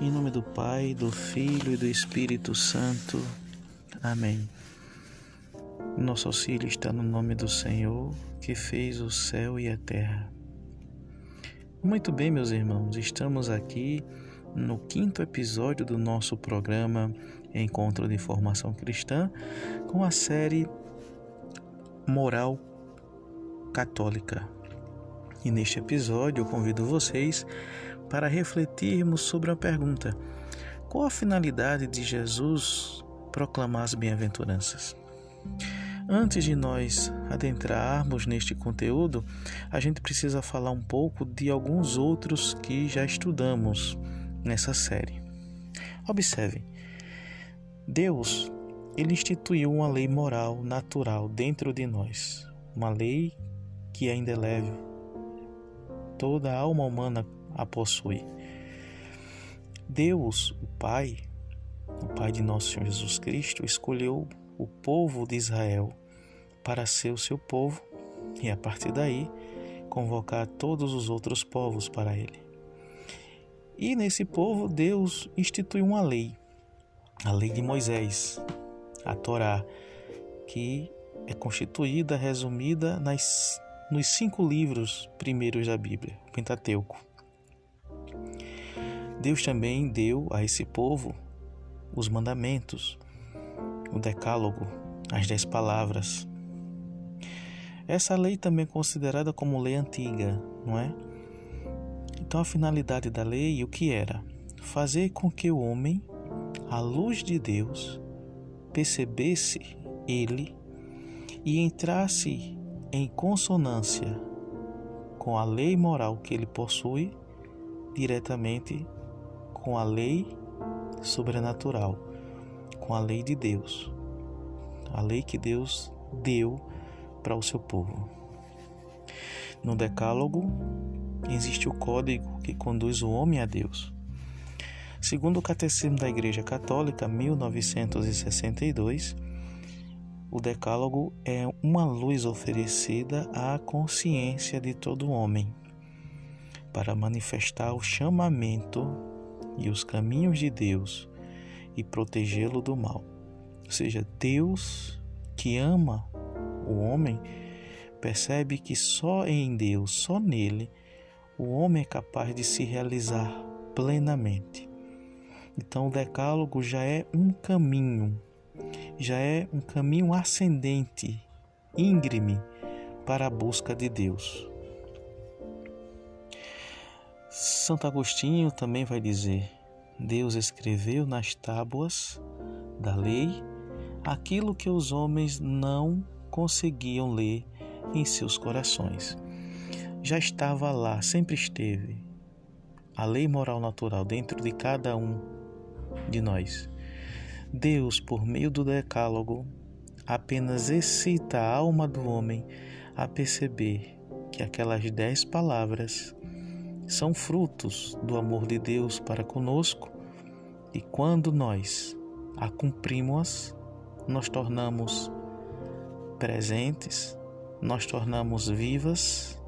Em nome do Pai, do Filho e do Espírito Santo. Amém. Nosso auxílio está no nome do Senhor, que fez o céu e a terra. Muito bem, meus irmãos, estamos aqui no quinto episódio do nosso programa Encontro de Formação Cristã, com a série Moral Católica. E neste episódio eu convido vocês para refletirmos sobre a pergunta: qual a finalidade de Jesus proclamar as bem-aventuranças? Antes de nós adentrarmos neste conteúdo, a gente precisa falar um pouco de alguns outros que já estudamos nessa série. Observem, Deus ele instituiu uma lei moral natural dentro de nós, uma lei que ainda eleve toda a alma humana a possui. Deus, o Pai, o Pai de nosso Senhor Jesus Cristo, escolheu o povo de Israel para ser o seu povo e a partir daí convocar todos os outros povos para ele. E nesse povo Deus instituiu uma lei, a lei de Moisés, a Torá, que é constituída, resumida nas, nos cinco livros primeiros da Bíblia, o Pentateuco. Deus também deu a esse povo os mandamentos, o decálogo, as dez palavras. Essa lei também é considerada como lei antiga, não é? Então a finalidade da lei, o que era? Fazer com que o homem, à luz de Deus, percebesse ele e entrasse em consonância com a lei moral que ele possui diretamente com a lei sobrenatural, com a lei de Deus, a lei que Deus deu para o seu povo. No Decálogo existe o código que conduz o homem a Deus. Segundo o Catecismo da Igreja Católica, 1962, o Decálogo é uma luz oferecida à consciência de todo homem para manifestar o chamamento e os caminhos de Deus e protegê-lo do mal. Ou seja, Deus que ama o homem percebe que só em Deus, só nele, o homem é capaz de se realizar plenamente. Então o decálogo já é um caminho, já é um caminho ascendente, íngreme para a busca de Deus. Santo Agostinho também vai dizer: Deus escreveu nas tábuas da lei aquilo que os homens não conseguiam ler em seus corações. Já estava lá, sempre esteve, a lei moral natural dentro de cada um de nós. Deus, por meio do Decálogo, apenas excita a alma do homem a perceber que aquelas dez palavras são frutos do amor de Deus para conosco e quando nós a cumprimos, nós tornamos presentes, nós tornamos vivas,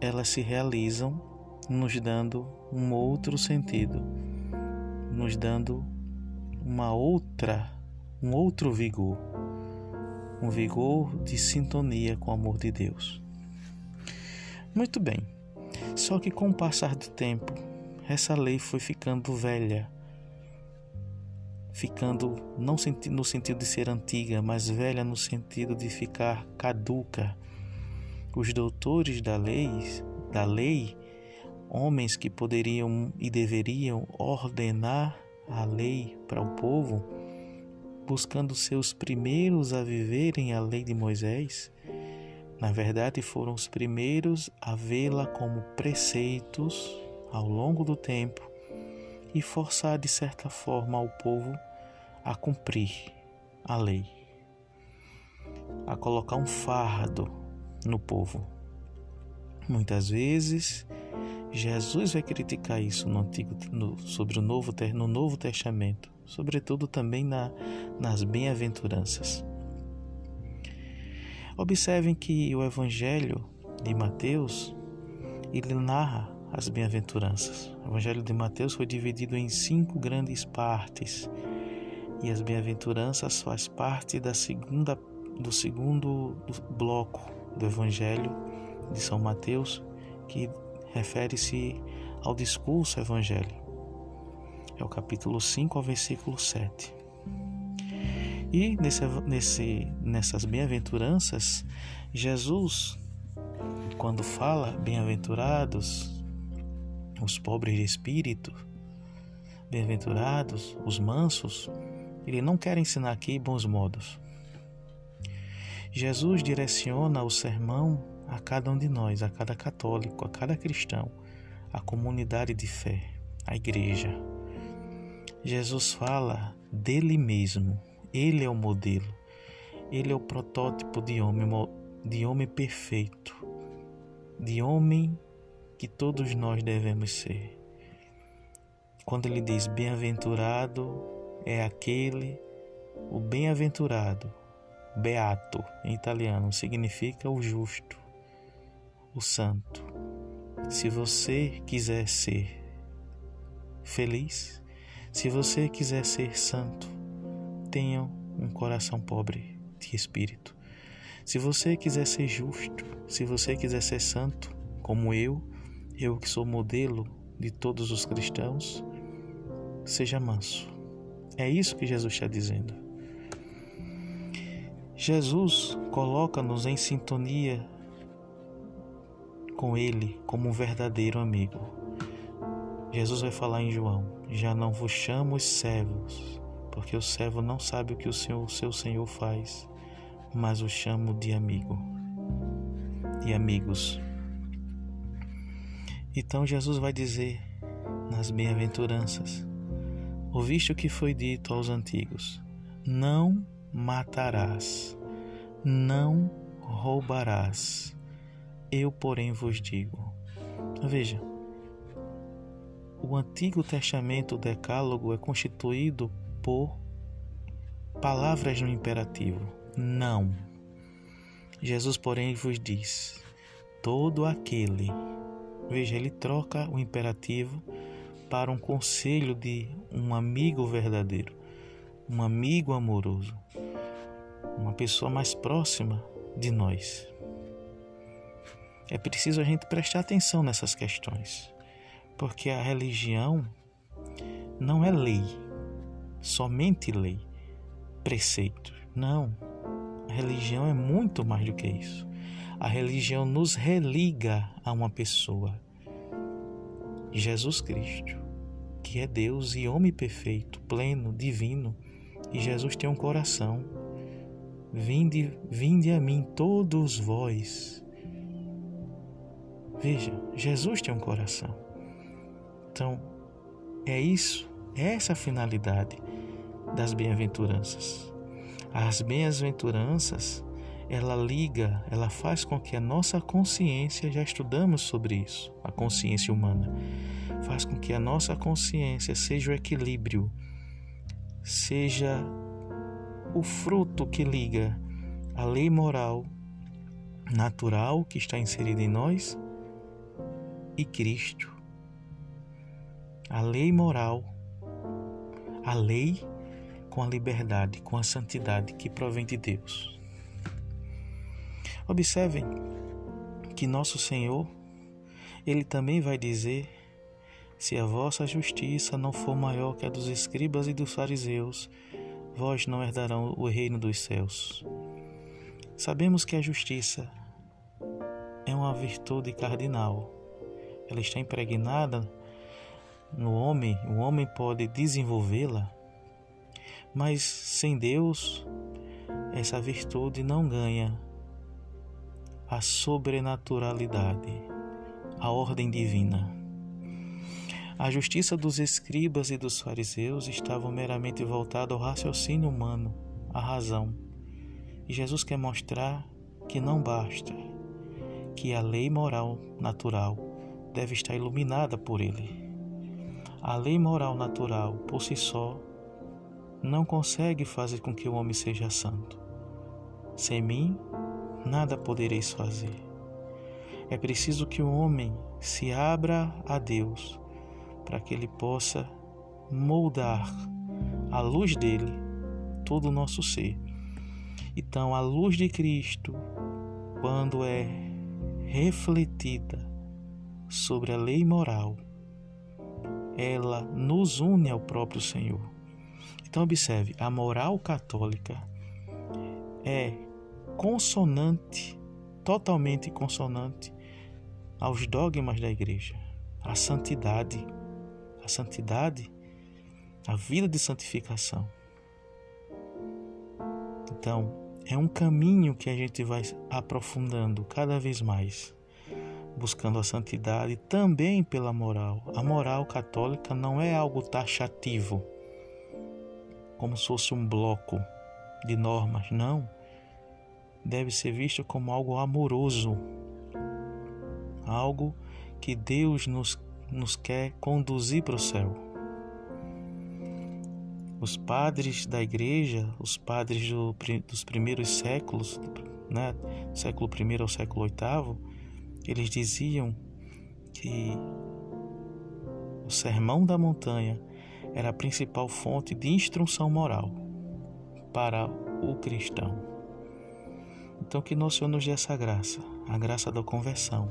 elas se realizam nos dando um outro sentido, nos dando uma outra, um outro vigor, um vigor de sintonia com o amor de Deus. Muito bem. Só que com o passar do tempo, essa lei foi ficando velha, ficando não no sentido de ser antiga, mas velha no sentido de ficar caduca. Os doutores da lei, da lei, homens que poderiam e deveriam ordenar a lei para o povo, buscando seus primeiros a viverem a lei de Moisés, na verdade, foram os primeiros a vê-la como preceitos ao longo do tempo e forçar de certa forma ao povo a cumprir a lei, a colocar um fardo no povo. Muitas vezes, Jesus vai criticar isso no antigo, no, sobre o novo, no Novo Testamento, sobretudo também na, nas bem-aventuranças. Observem que o Evangelho de Mateus ele narra as bem-aventuranças. O Evangelho de Mateus foi dividido em cinco grandes partes e as bem-aventuranças faz parte da segunda do segundo bloco do Evangelho de São Mateus, que refere-se ao discurso evangélico. É o capítulo 5 ao versículo 7. E nesse, nesse, nessas bem-aventuranças, Jesus, quando fala bem-aventurados os pobres de espírito, bem-aventurados os mansos, ele não quer ensinar aqui bons modos. Jesus direciona o sermão a cada um de nós, a cada católico, a cada cristão, a comunidade de fé, a igreja. Jesus fala dele mesmo, ele é o modelo, ele é o protótipo de homem, de homem perfeito, de homem que todos nós devemos ser. Quando ele diz bem-aventurado, é aquele, o bem-aventurado, beato em italiano, significa o justo, o santo. Se você quiser ser feliz, se você quiser ser santo, tenha um coração pobre de espírito. Se você quiser ser justo, se você quiser ser santo, como eu, eu que sou modelo de todos os cristãos, seja manso. É isso que Jesus está dizendo. Jesus coloca-nos em sintonia com Ele como um verdadeiro amigo. Jesus vai falar em João: Já não vos chamo os servos, porque o servo não sabe o que o seu, o seu Senhor faz, mas o chamo de amigo e amigos. Então Jesus vai dizer nas bem-aventuranças: Ouviste o que foi dito aos antigos: Não matarás, não roubarás. Eu, porém, vos digo. Veja, o Antigo Testamento, o Decálogo, é constituído por palavras no imperativo: não. Jesus, porém, vos diz: todo aquele. Veja, ele troca o imperativo para um conselho de um amigo verdadeiro, um amigo amoroso, uma pessoa mais próxima de nós. É preciso a gente prestar atenção nessas questões, porque a religião não é lei, somente lei, preceito. Não. A religião é muito mais do que isso. A religião nos religa a uma pessoa, Jesus Cristo, que é Deus e homem perfeito, pleno, divino. E Jesus tem um coração. Vinde, vinde a mim todos vós Veja, Jesus tem um coração. Então, é isso, é essa a finalidade das bem-aventuranças. As bem-aventuranças, ela liga, ela faz com que a nossa consciência, já estudamos sobre isso, a consciência humana, faz com que a nossa consciência seja o equilíbrio, seja o fruto que liga a lei moral natural que está inserida em nós e Cristo. A lei moral, a lei com a liberdade, com a santidade que provém de Deus. Observem que nosso Senhor, ele também vai dizer: se a vossa justiça não for maior que a dos escribas e dos fariseus, vós não herdarão o reino dos céus. Sabemos que a justiça é uma virtude cardinal ela está impregnada no homem, o homem pode desenvolvê-la, mas sem Deus, essa virtude não ganha a sobrenaturalidade, a ordem divina. A justiça dos escribas e dos fariseus estava meramente voltada ao raciocínio humano, à razão. E Jesus quer mostrar que não basta, que a lei moral natural deve estar iluminada por ele. A lei moral natural, por si só, não consegue fazer com que o homem seja santo. Sem mim, nada podereis fazer. É preciso que o homem se abra a Deus para que ele possa moldar a luz dele todo o nosso ser. Então, a luz de Cristo, quando é refletida sobre a lei moral, ela nos une ao próprio Senhor. Então, observe: a moral católica é consonante, totalmente consonante aos dogmas da igreja, à santidade, a santidade, a vida de santificação. Então, é um caminho que a gente vai aprofundando cada vez mais, buscando a santidade também pela moral. A moral católica não é algo taxativo, como se fosse um bloco de normas, não. Deve ser visto como algo amoroso, algo que Deus nos, nos quer conduzir para o céu. Os padres da igreja, os padres do, dos primeiros séculos, né, século I ao século VIII, eles diziam que o Sermão da Montanha era a principal fonte de instrução moral para o cristão. Então, que Nosso Senhor nos dê essa graça, a graça da conversão,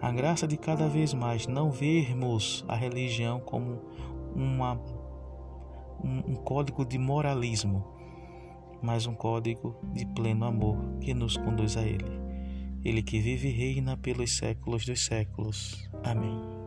a graça de cada vez mais não vermos a religião como uma um, um código de moralismo, mas um código de pleno amor que nos conduz a Ele. Ele que vive e reina pelos séculos dos séculos. Amém.